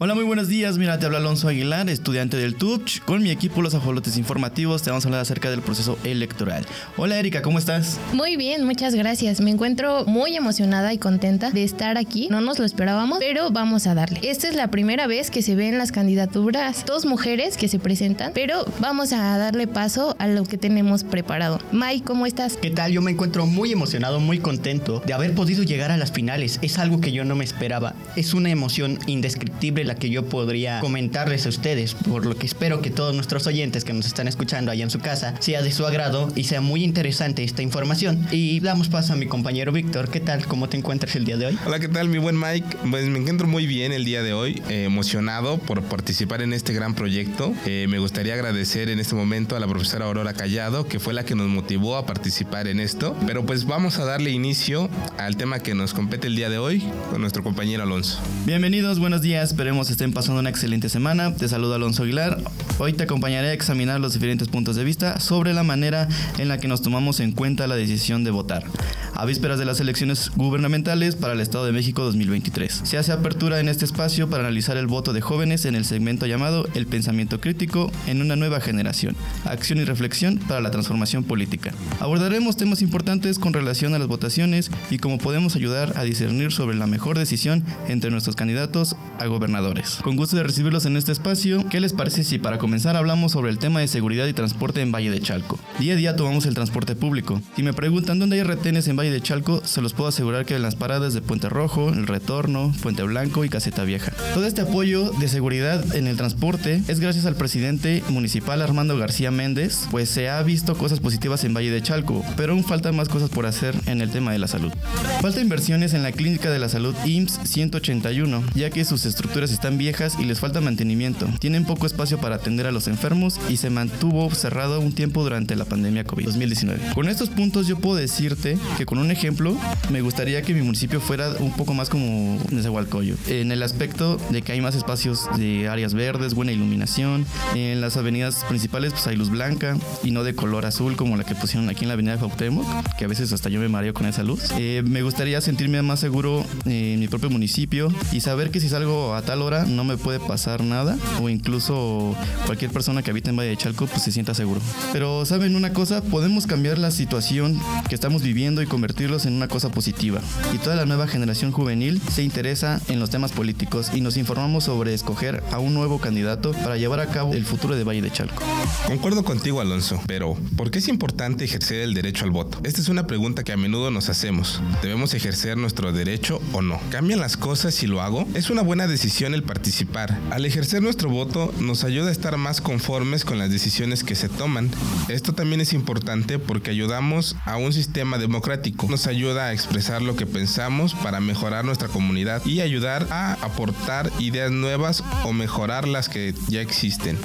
Hola, muy buenos días. Mira, te habla Alonso Aguilar, estudiante del TUPCH. Con mi equipo Los Ajolotes Informativos te vamos a hablar acerca del proceso electoral. Hola, Erika, ¿cómo estás? Muy bien, muchas gracias. Me encuentro muy emocionada y contenta de estar aquí. No nos lo esperábamos, pero vamos a darle. Esta es la primera vez que se ven las candidaturas, dos mujeres que se presentan, pero vamos a darle paso a lo que tenemos preparado. Mai, ¿cómo estás? ¿Qué tal? Yo me encuentro muy emocionado, muy contento de haber podido llegar a las finales. Es algo que yo no me esperaba. Es una emoción indescriptible la que yo podría comentarles a ustedes, por lo que espero que todos nuestros oyentes que nos están escuchando allá en su casa sea de su agrado y sea muy interesante esta información. Y damos paso a mi compañero Víctor. ¿Qué tal? ¿Cómo te encuentras el día de hoy? Hola, ¿qué tal, mi buen Mike? Pues me encuentro muy bien el día de hoy, eh, emocionado por participar en este gran proyecto. Eh, me gustaría agradecer en este momento a la profesora Aurora Callado, que fue la que nos motivó a participar en esto. Pero pues vamos a darle inicio al tema que nos compete el día de hoy con nuestro compañero Alonso. Bienvenidos, buenos días. Esperemos estén pasando una excelente semana. Te saludo Alonso Aguilar. Hoy te acompañaré a examinar los diferentes puntos de vista sobre la manera en la que nos tomamos en cuenta la decisión de votar. A vísperas de las elecciones gubernamentales para el Estado de México 2023. Se hace apertura en este espacio para analizar el voto de jóvenes en el segmento llamado El pensamiento crítico en una nueva generación. Acción y reflexión para la transformación política. Abordaremos temas importantes con relación a las votaciones y cómo podemos ayudar a discernir sobre la mejor decisión entre nuestros candidatos a gobernadores. Con gusto de recibirlos en este espacio, ¿qué les parece si para comenzar hablamos sobre el tema de seguridad y transporte en Valle de Chalco? Día a día tomamos el transporte público. Si me preguntan dónde hay retenes en Valle de Chalco, se los puedo asegurar que en las paradas de Puente Rojo, El Retorno, Puente Blanco y Caseta Vieja. Todo este apoyo de seguridad en el transporte es gracias al presidente municipal Armando García Méndez, pues se ha visto cosas positivas en Valle de Chalco, pero aún faltan más cosas por hacer en el tema de la salud. Falta inversiones en la Clínica de la Salud IMSS 181, ya que sus estructuras están viejas y les falta mantenimiento. Tienen poco espacio para atender a los enfermos y se mantuvo cerrado un tiempo durante la pandemia COVID-2019. Con estos puntos yo puedo decirte que con un ejemplo me gustaría que mi municipio fuera un poco más como Nezahualcóyotl, en el aspecto de que hay más espacios de áreas verdes, buena iluminación, en las avenidas principales pues hay luz blanca y no de color azul como la que pusieron aquí en la avenida de Cuauhtémoc, que a veces hasta yo me mareo con esa luz. Eh, me gustaría sentirme más seguro en mi propio municipio y saber que si salgo a tal hora no me puede pasar nada o incluso cualquier persona que habite en Valle de Chalco pues se sienta seguro. Pero saben una cosa, podemos cambiar la situación que estamos viviendo y convertirlos en una cosa positiva. Y toda la nueva generación juvenil se interesa en los temas políticos y nos informamos sobre escoger a un nuevo candidato para llevar a cabo el futuro de Valle de Chalco. Concuerdo contigo, Alonso, pero ¿por qué es importante ejercer el derecho al voto? Esta es una pregunta que a menudo nos hacemos. ¿Debemos ejercer nuestro derecho o no? ¿Cambian las cosas si lo hago? Es una buena decisión el participar. Al ejercer nuestro voto nos ayuda a estar más conformes con las decisiones que se toman. Esto también es importante porque ayudamos a un sistema democrático. Nos ayuda a expresar lo que pensamos para mejorar nuestra comunidad y ayudar a aportar ideas nuevas o mejorar las que ya existen.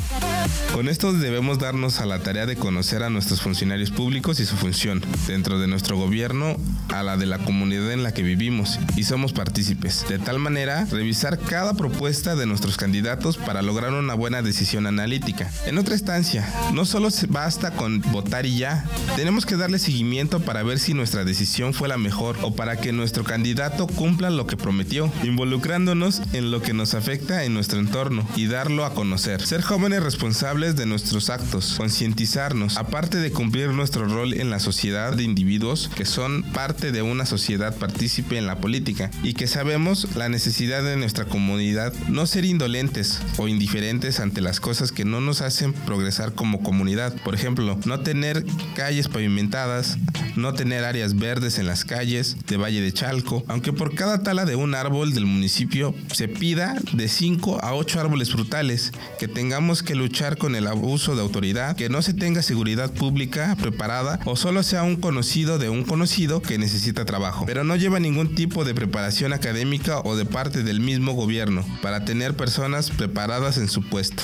Con esto debemos darnos a la tarea de conocer a nuestros funcionarios públicos y su función dentro de nuestro gobierno, a la de la comunidad en la que vivimos y somos partícipes. De tal manera, revisar cada propuesta de nuestros candidatos para lograr una buena decisión analítica. En otra instancia, no solo basta con votar y ya, tenemos que darle seguimiento para ver si nuestra decisión fue la mejor o para que nuestro candidato cumpla lo que prometió, involucrándonos en lo que nos afecta en nuestro entorno y darlo a conocer. Ser jóvenes responsables de nuestros actos, concientizarnos, aparte de cumplir nuestro rol en la sociedad de individuos que son parte de una sociedad partícipe en la política y que sabemos la necesidad de nuestra comunidad, no ser indolentes o indiferentes ante las cosas que no nos hacen progresar como comunidad. Por ejemplo, no tener calles pavimentadas, no tener áreas verdes en las calles de Valle de Chalco, aunque por cada tala de un árbol del municipio se pida de 5 a 8 árboles frutales, que tengamos que luchar con el abuso de autoridad, que no se tenga seguridad pública preparada o solo sea un conocido de un conocido que necesita trabajo, pero no lleva ningún tipo de preparación académica o de parte del mismo gobierno para tener personas preparadas en su puesto.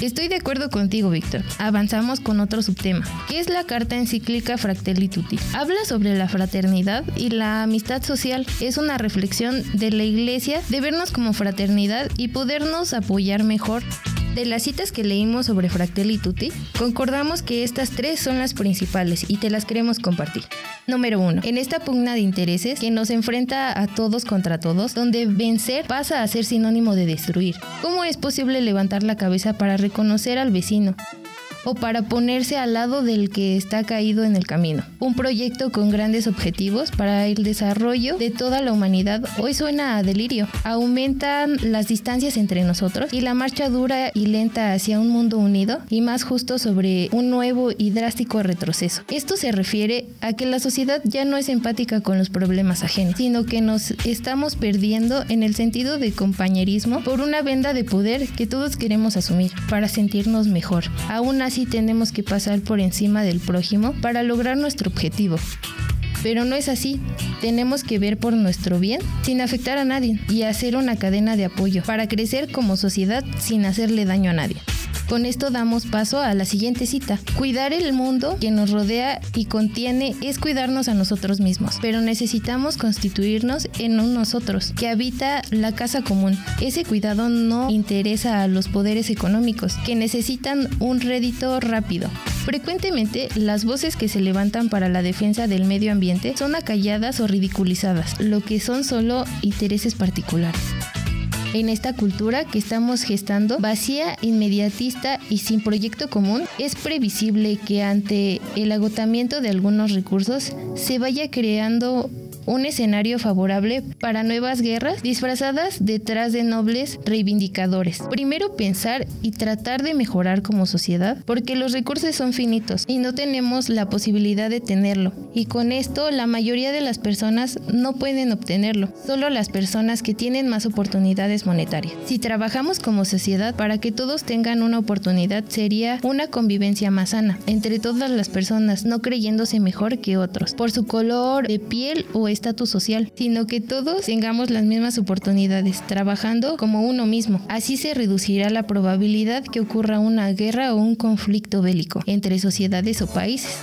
Estoy de acuerdo contigo, Víctor. Avanzamos con otro subtema, que es la carta encíclica Fratelli Tutti. Habla sobre la fraternidad y la amistad social. Es una reflexión de la iglesia de vernos como fraternidad y podernos apoyar mejor. De las citas que leímos sobre Fratelli Tutti, concordamos que estas tres son las principales y te las queremos compartir. Número uno, en esta pugna de intereses que nos enfrenta a todos contra todos, donde vencer pasa a ser sinónimo de destruir. ¿Cómo es posible levantar la cabeza para reconocer al vecino? O para ponerse al lado del que está caído en el camino. Un proyecto con grandes objetivos para el desarrollo de toda la humanidad hoy suena a delirio. Aumentan las distancias entre nosotros y la marcha dura y lenta hacia un mundo unido y más justo sobre un nuevo y drástico retroceso. Esto se refiere a que la sociedad ya no es empática con los problemas ajenos, sino que nos estamos perdiendo en el sentido de compañerismo por una venda de poder que todos queremos asumir para sentirnos mejor. Aún así tenemos que pasar por encima del prójimo para lograr nuestro objetivo. Pero no es así. Tenemos que ver por nuestro bien sin afectar a nadie y hacer una cadena de apoyo para crecer como sociedad sin hacerle daño a nadie. Con esto damos paso a la siguiente cita. Cuidar el mundo que nos rodea y contiene es cuidarnos a nosotros mismos, pero necesitamos constituirnos en un nosotros que habita la casa común. Ese cuidado no interesa a los poderes económicos, que necesitan un rédito rápido. Frecuentemente, las voces que se levantan para la defensa del medio ambiente son acalladas o ridiculizadas, lo que son solo intereses particulares en esta cultura que estamos gestando, vacía, inmediatista y sin proyecto común, es previsible que ante el agotamiento de algunos recursos se vaya creando un escenario favorable para nuevas guerras disfrazadas detrás de nobles reivindicadores. Primero pensar y tratar de mejorar como sociedad porque los recursos son finitos y no tenemos la posibilidad de tenerlo. Y con esto la mayoría de las personas no pueden obtenerlo, solo las personas que tienen más oportunidades monetarias. Si trabajamos como sociedad para que todos tengan una oportunidad sería una convivencia más sana entre todas las personas, no creyéndose mejor que otros por su color de piel o estatus social, sino que todos tengamos las mismas oportunidades, trabajando como uno mismo. Así se reducirá la probabilidad que ocurra una guerra o un conflicto bélico entre sociedades o países.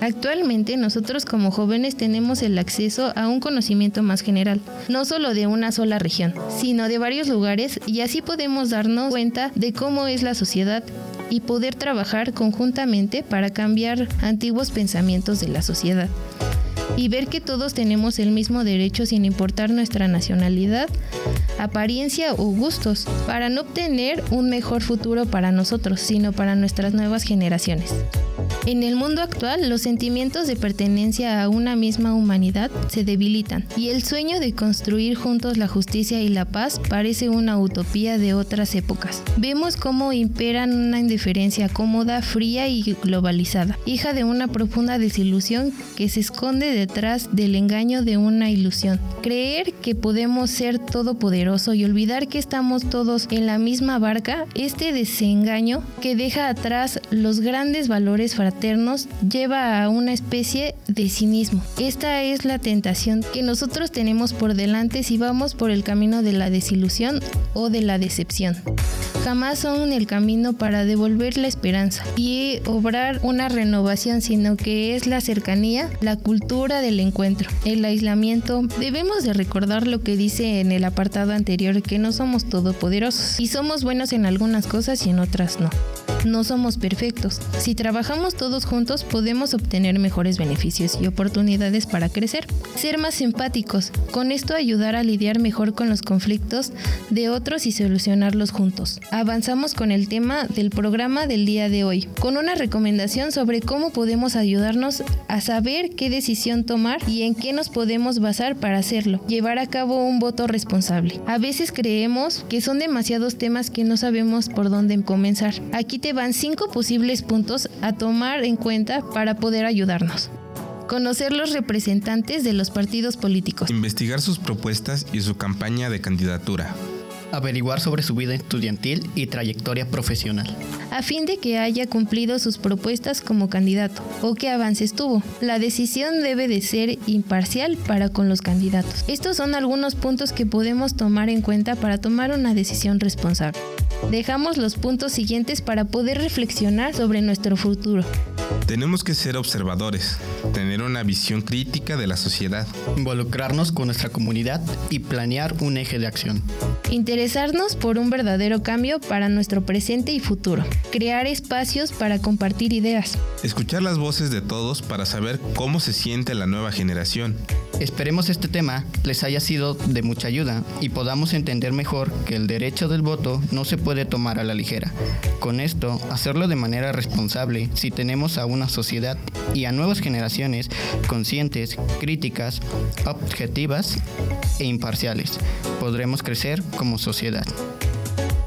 Actualmente nosotros como jóvenes tenemos el acceso a un conocimiento más general, no solo de una sola región, sino de varios lugares y así podemos darnos cuenta de cómo es la sociedad y poder trabajar conjuntamente para cambiar antiguos pensamientos de la sociedad y ver que todos tenemos el mismo derecho sin importar nuestra nacionalidad, apariencia o gustos, para no obtener un mejor futuro para nosotros, sino para nuestras nuevas generaciones. En el mundo actual, los sentimientos de pertenencia a una misma humanidad se debilitan y el sueño de construir juntos la justicia y la paz parece una utopía de otras épocas. Vemos cómo imperan una indiferencia cómoda, fría y globalizada, hija de una profunda desilusión que se esconde detrás del engaño de una ilusión. Creer que podemos ser todopoderoso y olvidar que estamos todos en la misma barca, este desengaño que deja atrás los grandes valores fraternos lleva a una especie de cinismo. Esta es la tentación que nosotros tenemos por delante si vamos por el camino de la desilusión o de la decepción. Jamás son el camino para devolver la esperanza y obrar una renovación, sino que es la cercanía, la cultura del encuentro, el aislamiento. Debemos de recordar lo que dice en el apartado anterior, que no somos todopoderosos y somos buenos en algunas cosas y en otras no. No somos perfectos. Si trabajamos todos juntos podemos obtener mejores beneficios y oportunidades para crecer. Ser más empáticos. Con esto ayudar a lidiar mejor con los conflictos de otros y solucionarlos juntos. Avanzamos con el tema del programa del día de hoy, con una recomendación sobre cómo podemos ayudarnos a saber qué decisión tomar y en qué nos podemos basar para hacerlo. Llevar a cabo un voto responsable. A veces creemos que son demasiados temas que no sabemos por dónde comenzar. Aquí te van cinco posibles puntos a tomar en cuenta para poder ayudarnos. Conocer los representantes de los partidos políticos. Investigar sus propuestas y su campaña de candidatura. Averiguar sobre su vida estudiantil y trayectoria profesional. A fin de que haya cumplido sus propuestas como candidato o que avances tuvo. La decisión debe de ser imparcial para con los candidatos. Estos son algunos puntos que podemos tomar en cuenta para tomar una decisión responsable. Dejamos los puntos siguientes para poder reflexionar sobre nuestro futuro. Tenemos que ser observadores, tener una visión crítica de la sociedad, involucrarnos con nuestra comunidad y planear un eje de acción. Interesarnos por un verdadero cambio para nuestro presente y futuro. Crear espacios para compartir ideas. Escuchar las voces de todos para saber cómo se siente la nueva generación. Esperemos este tema les haya sido de mucha ayuda y podamos entender mejor que el derecho del voto no se puede tomar a la ligera. Con esto, hacerlo de manera responsable si tenemos a una sociedad y a nuevas generaciones conscientes, críticas, objetivas e imparciales. Podremos crecer como sociedad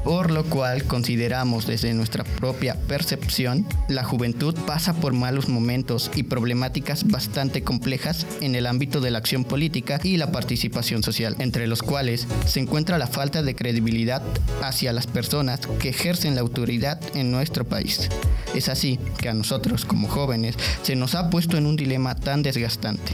por lo cual consideramos desde nuestra propia percepción, la juventud pasa por malos momentos y problemáticas bastante complejas en el ámbito de la acción política y la participación social, entre los cuales se encuentra la falta de credibilidad hacia las personas que ejercen la autoridad en nuestro país. Es así que a nosotros como jóvenes se nos ha puesto en un dilema tan desgastante,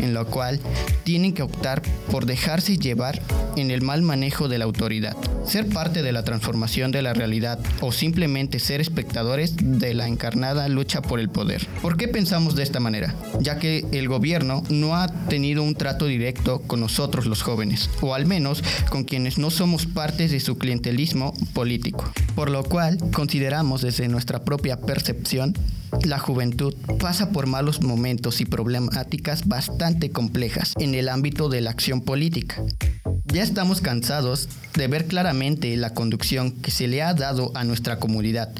en lo cual tienen que optar por dejarse llevar en el mal manejo de la autoridad, ser parte de la transformación de la realidad o simplemente ser espectadores de la encarnada lucha por el poder. ¿Por qué pensamos de esta manera? Ya que el gobierno no ha tenido un trato directo con nosotros los jóvenes, o al menos con quienes no somos partes de su clientelismo político. Por lo cual, consideramos desde nuestra propia percepción la juventud pasa por malos momentos y problemáticas bastante complejas en el ámbito de la acción política. Ya estamos cansados de ver claramente la conducción que se le ha dado a nuestra comunidad,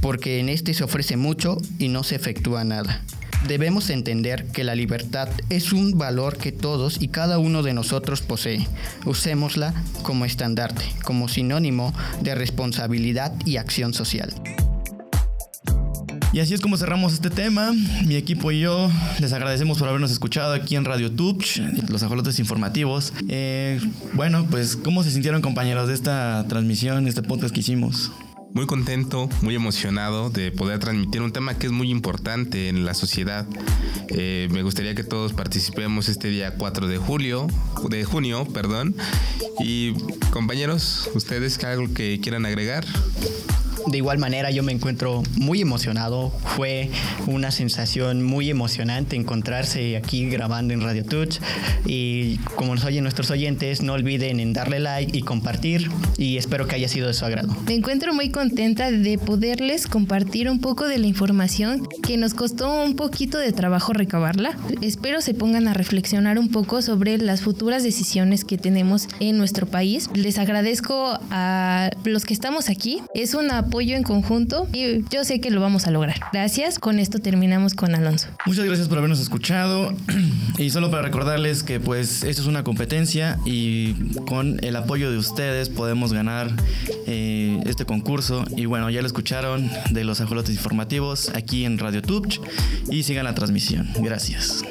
porque en este se ofrece mucho y no se efectúa nada. Debemos entender que la libertad es un valor que todos y cada uno de nosotros posee. Usémosla como estandarte, como sinónimo de responsabilidad y acción social. Y así es como cerramos este tema. Mi equipo y yo les agradecemos por habernos escuchado aquí en Radio Tubch, los ajolotes informativos. Eh, bueno, pues, ¿cómo se sintieron compañeros de esta transmisión, este podcast que hicimos? Muy contento, muy emocionado de poder transmitir un tema que es muy importante en la sociedad. Eh, me gustaría que todos participemos este día 4 de julio, de junio, perdón. Y compañeros, ¿ustedes algo que quieran agregar? De igual manera yo me encuentro muy emocionado. Fue una sensación muy emocionante encontrarse aquí grabando en Radio Touch. Y como nos oyen nuestros oyentes, no olviden en darle like y compartir. Y espero que haya sido de su agrado. Me encuentro muy contenta de poderles compartir un poco de la información que nos costó un poquito de trabajo recabarla. Espero se pongan a reflexionar un poco sobre las futuras decisiones que tenemos en nuestro país. Les agradezco a los que estamos aquí. Es una apoyo en conjunto y yo sé que lo vamos a lograr. Gracias. Con esto terminamos con Alonso. Muchas gracias por habernos escuchado y solo para recordarles que pues esto es una competencia y con el apoyo de ustedes podemos ganar eh, este concurso y bueno ya lo escucharon de los ajolotes informativos aquí en Radio Tubch y sigan la transmisión. Gracias.